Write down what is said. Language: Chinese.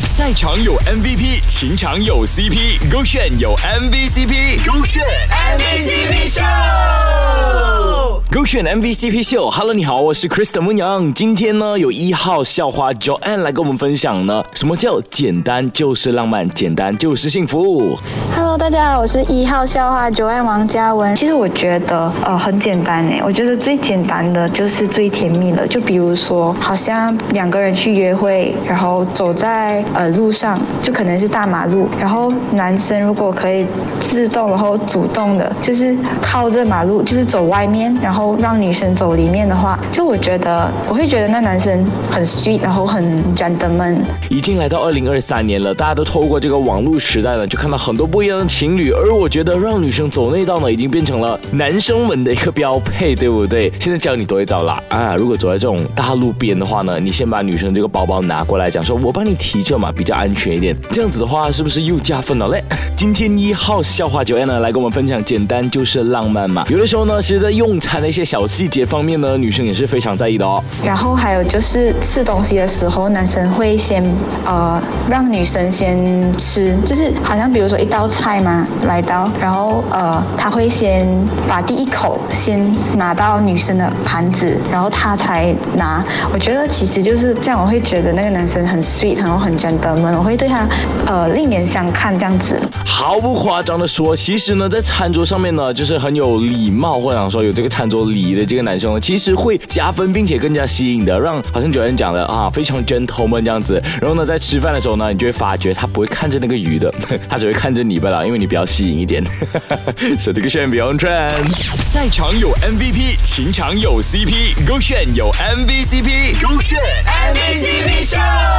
赛场有 MVP，情场有 CP，勾选有 MVCp，勾选 MVCp 秀，MVCp 秀。Hello，你好，我是 Kristen 牧羊。今天呢，有一号校花 Joanne 来跟我们分享呢，什么叫简单就是浪漫，简单就是幸福。Hello，大家好，我是一号校花 Joanne 王嘉文。其实我觉得呃很简单诶，我觉得最简单的就是最甜蜜的。就比如说，好像两个人去约会，然后走在呃路上，就可能是大马路，然后男生如果可以自动然后主动的，就是靠着马路，就是走外面，然后让女生走里面的话，就我觉得我会觉得那男生很 sweet，然后很 gentleman。已经来到二零二三年了，大家都透过这个网络时代呢，就看到很多不一样的情侣。而我觉得让女生走那道呢，已经变成了男生们的一个标配，对不对？现在教你多一招啦啊！如果走在这种大路边的话呢，你先把女生这个包包拿过来，讲说我帮你提着嘛，比较安全一点。这样子的话，是不是又加分了嘞？今天一号笑话九 N 呢，来跟我们分享，简单就是浪漫嘛。有的时候呢，其实在用餐的一些小细节方面呢，女生也是非常在意的哦。然后还有就是吃东西的时候，男生会先呃让女生先吃，就是好像比如说一道菜嘛来到，然后呃他会先把第一口先拿到女生的盘子，然后他才拿。我觉得其实就是这样，我会觉得那个男生很 sweet，然后很 gentleman，我会对他呃另眼相看这样子。毫不夸张的说，其实呢，在餐桌上面呢，就是很有礼貌，或者说有这个餐桌礼仪的这个男生呢，其实会加分，并且更加吸引的，让好像有人讲的啊，非常 gentleman 这样子。然后呢，在吃饭的时候呢，你就会发觉他不会看着那个鱼的，他只会看着你罢了，因为你比较吸引一点。是这个炫 Beyond Trend，赛场有 MVP，情场有 CP，勾选有 MVCp，勾选 MVCp 秀。